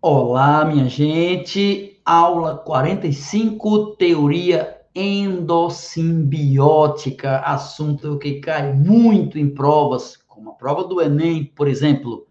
Olá, minha gente. Aula 45, teoria endossimbiótica, assunto que cai muito em provas, como a prova do Enem, por exemplo.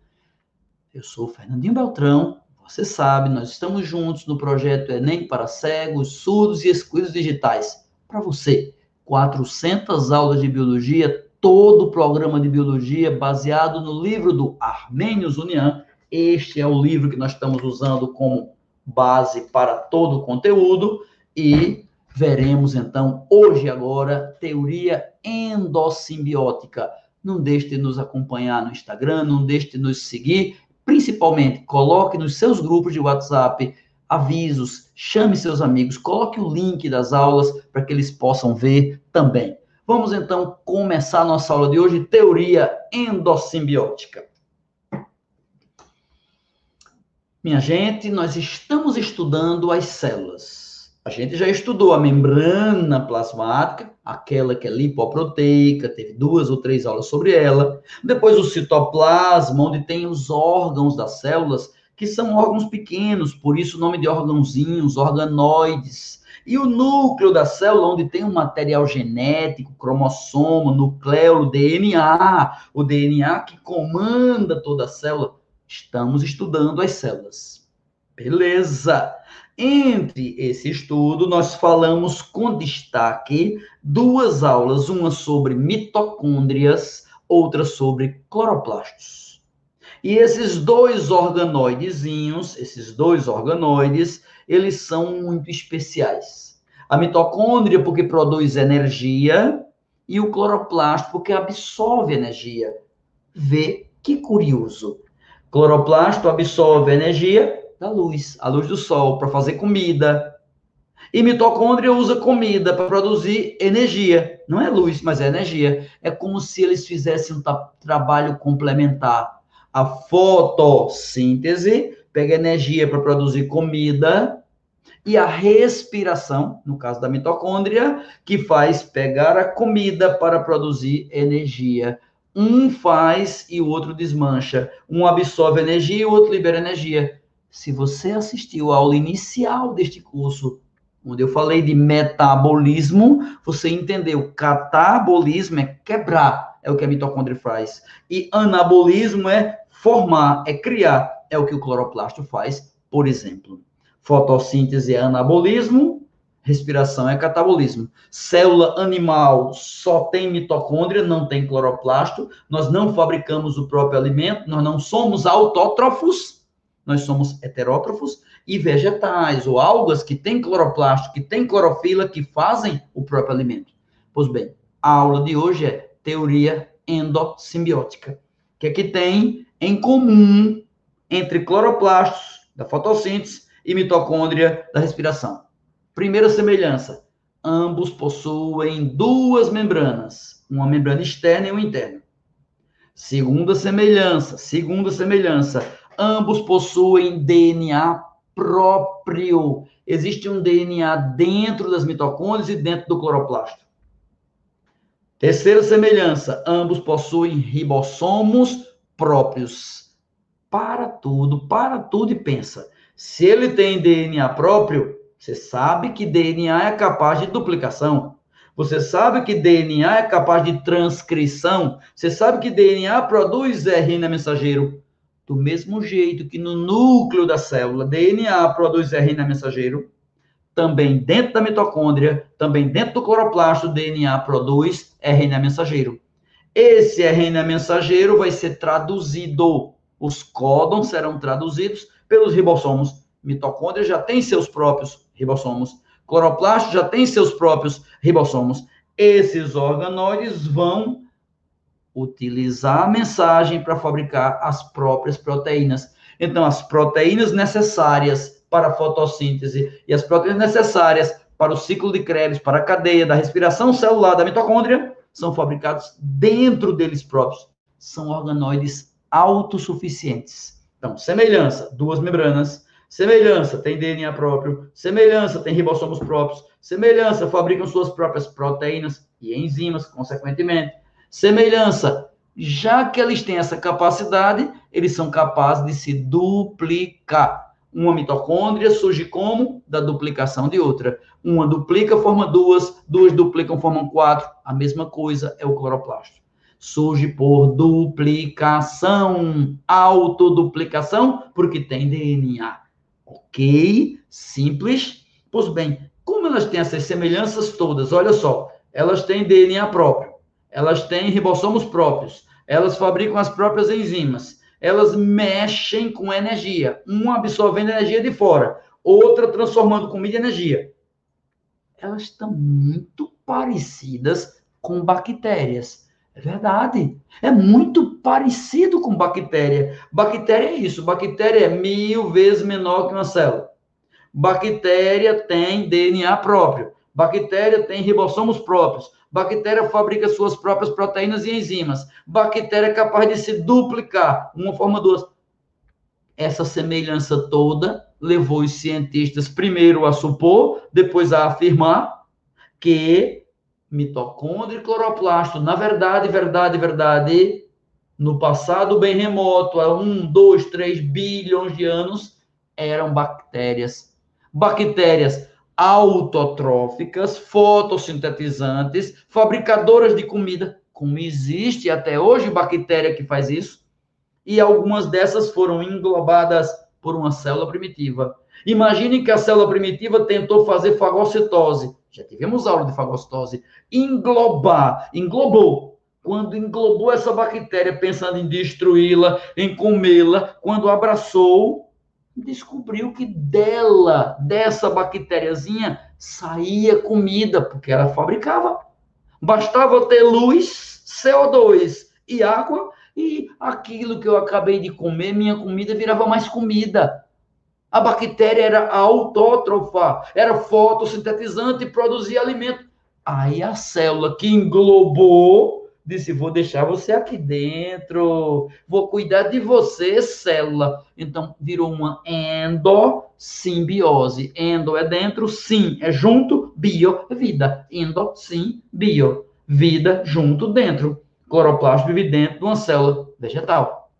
Eu sou o Fernandinho Beltrão, você sabe, nós estamos juntos no projeto Enem para cegos, surdos e excluídos digitais. Para você, 400 aulas de biologia, todo o programa de biologia baseado no livro do Armênios Unian, este é o livro que nós estamos usando como base para todo o conteúdo e veremos então hoje agora teoria endossimbiótica. Não deixe de nos acompanhar no Instagram, não deixe de nos seguir, principalmente coloque nos seus grupos de WhatsApp avisos, chame seus amigos, coloque o link das aulas para que eles possam ver também. Vamos então começar a nossa aula de hoje, teoria endossimbiótica. Minha gente, nós estamos estudando as células. A gente já estudou a membrana plasmática, aquela que é lipoproteica, teve duas ou três aulas sobre ela. Depois o citoplasma, onde tem os órgãos das células, que são órgãos pequenos, por isso o nome de órgãozinhos, organoides. E o núcleo da célula, onde tem um material genético, cromossomo, nucleolo, DNA, o DNA que comanda toda a célula Estamos estudando as células. Beleza! Entre esse estudo, nós falamos com destaque duas aulas, uma sobre mitocôndrias, outra sobre cloroplastos. E esses dois organoidezinhos, esses dois organoides, eles são muito especiais. A mitocôndria porque produz energia e o cloroplasto porque absorve energia. Vê que curioso. Cloroplasto absorve energia da luz, a luz do sol, para fazer comida. E mitocôndria usa comida para produzir energia. Não é luz, mas é energia. É como se eles fizessem um trabalho complementar. A fotossíntese pega energia para produzir comida e a respiração, no caso da mitocôndria, que faz pegar a comida para produzir energia. Um faz e o outro desmancha. Um absorve energia e o outro libera energia. Se você assistiu à aula inicial deste curso, onde eu falei de metabolismo, você entendeu. Catabolismo é quebrar, é o que a mitocôndria faz. E anabolismo é formar, é criar, é o que o cloroplasto faz, por exemplo. Fotossíntese é anabolismo, respiração é catabolismo. Célula animal só tem mitocôndria, não tem cloroplasto. Nós não fabricamos o próprio alimento, nós não somos autótrofos, nós somos heterótrofos. E vegetais ou algas que têm cloroplasto, que têm clorofila, que fazem o próprio alimento. Pois bem, a aula de hoje é teoria endossimbiótica. O que é que tem em comum entre cloroplastos da fotossíntese e mitocôndria da respiração? Primeira semelhança: ambos possuem duas membranas, uma membrana externa e uma interna. Segunda semelhança, segunda semelhança, ambos possuem DNA próprio. Existe um DNA dentro das mitocôndrias e dentro do cloroplasto. Terceira semelhança, ambos possuem ribossomos próprios. Para tudo, para tudo e pensa. Se ele tem DNA próprio, você sabe que DNA é capaz de duplicação. Você sabe que DNA é capaz de transcrição. Você sabe que DNA produz RNA mensageiro. Do mesmo jeito que no núcleo da célula, DNA produz RNA mensageiro, também dentro da mitocôndria, também dentro do cloroplasto, DNA produz RNA mensageiro. Esse RNA mensageiro vai ser traduzido, os códons serão traduzidos pelos ribossomos. Mitocôndria já tem seus próprios ribossomos. Cloroplasto já tem seus próprios ribossomos. Esses organoides vão utilizar a mensagem para fabricar as próprias proteínas. Então, as proteínas necessárias para a fotossíntese e as proteínas necessárias para o ciclo de Krebs, para a cadeia da respiração celular da mitocôndria, são fabricados dentro deles próprios. São organoides autossuficientes. Então, semelhança, duas membranas, Semelhança, tem DNA próprio. Semelhança, tem ribossomos próprios. Semelhança, fabricam suas próprias proteínas e enzimas, consequentemente. Semelhança, já que eles têm essa capacidade, eles são capazes de se duplicar. Uma mitocôndria surge como? Da duplicação de outra. Uma duplica, forma duas, duas duplicam, formam quatro. A mesma coisa é o cloroplasto. Surge por duplicação, autoduplicação, porque tem DNA. Ok? Simples? Pois bem, como elas têm essas semelhanças todas, olha só, elas têm DNA próprio, elas têm ribossomos próprios, elas fabricam as próprias enzimas, elas mexem com energia, uma absorvendo energia de fora, outra transformando comida em energia. Elas estão muito parecidas com bactérias. É verdade. É muito parecido com bactéria. Bactéria é isso. Bactéria é mil vezes menor que uma célula. Bactéria tem DNA próprio. Bactéria tem ribossomos próprios. Bactéria fabrica suas próprias proteínas e enzimas. Bactéria é capaz de se duplicar, uma forma duas. Essa semelhança toda levou os cientistas primeiro a supor, depois a afirmar que mitocôndria e cloroplasto, na verdade, verdade, verdade, no passado bem remoto, há um, dois, três bilhões de anos, eram bactérias. Bactérias autotróficas, fotossintetizantes, fabricadoras de comida, como existe até hoje bactéria que faz isso, e algumas dessas foram englobadas por uma célula primitiva. Imagine que a célula primitiva tentou fazer fagocitose. Já tivemos aula de fagocitose. Englobar, englobou. Quando englobou essa bactéria, pensando em destruí-la, em comê-la, quando abraçou, descobriu que dela, dessa bactériazinha, saía comida, porque ela fabricava. Bastava ter luz, CO2 e água, e aquilo que eu acabei de comer, minha comida virava mais comida. A bactéria era autótrofa, era fotossintetizante e produzia alimento. Aí a célula que englobou disse: Vou deixar você aqui dentro, vou cuidar de você, célula. Então, virou uma endossimbiose. Endo é dentro, sim é junto, bio é vida. Endo, sim, bio. Vida junto dentro. Cloroplasto vive dentro de uma célula vegetal.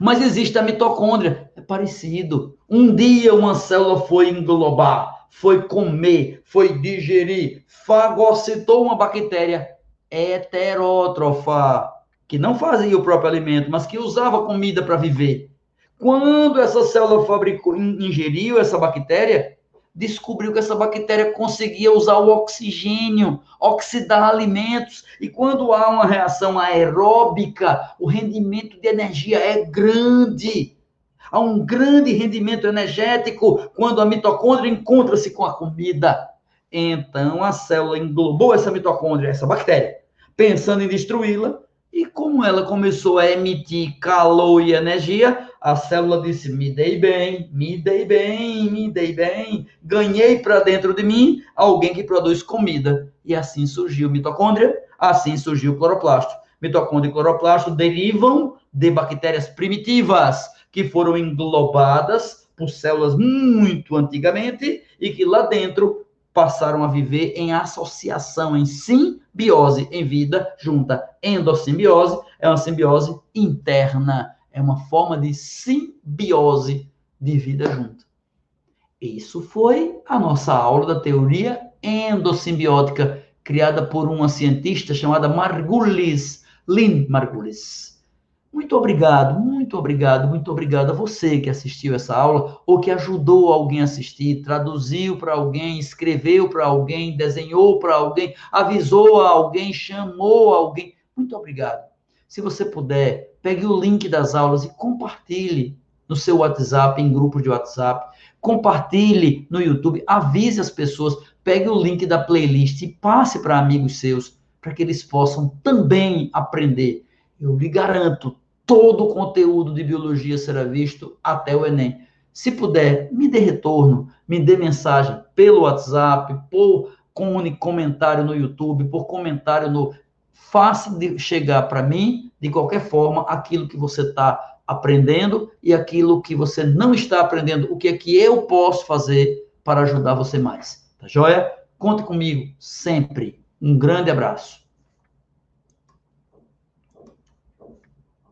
Mas existe a mitocôndria, é parecido. Um dia uma célula foi englobar, foi comer, foi digerir, fagocitou uma bactéria heterótrofa, que não fazia o próprio alimento, mas que usava comida para viver. Quando essa célula fabricou, ingeriu essa bactéria, descobriu que essa bactéria conseguia usar o oxigênio, oxidar alimentos, e quando há uma reação aeróbica, o rendimento de energia é grande. Há um grande rendimento energético quando a mitocôndria encontra-se com a comida. Então a célula englobou essa mitocôndria, essa bactéria, pensando em destruí-la, e como ela começou a emitir calor e energia, a célula disse: me dei bem, me dei bem, me dei bem, ganhei para dentro de mim alguém que produz comida. E assim surgiu mitocôndria, assim surgiu o cloroplasto. Mitocôndria e cloroplasto derivam de bactérias primitivas que foram englobadas por células muito antigamente e que lá dentro passaram a viver em associação, em simbiose, em vida junta. Endossimbiose é uma simbiose interna, é uma forma de simbiose de vida junta. Isso foi a nossa aula da teoria endossimbiótica, criada por uma cientista chamada Margulis, Lynn Margulis. Muito obrigado, muito obrigado, muito obrigado a você que assistiu essa aula ou que ajudou alguém a assistir, traduziu para alguém, escreveu para alguém, desenhou para alguém, avisou a alguém, chamou alguém. Muito obrigado. Se você puder, pegue o link das aulas e compartilhe no seu WhatsApp, em grupo de WhatsApp, compartilhe no YouTube, avise as pessoas, pegue o link da playlist e passe para amigos seus, para que eles possam também aprender. Eu lhe garanto, todo o conteúdo de biologia será visto até o Enem. Se puder, me dê retorno, me dê mensagem pelo WhatsApp, por comentário no YouTube, por comentário no. Faça de chegar para mim, de qualquer forma, aquilo que você está aprendendo e aquilo que você não está aprendendo, o que é que eu posso fazer para ajudar você mais. Tá joia? Conte comigo sempre. Um grande abraço.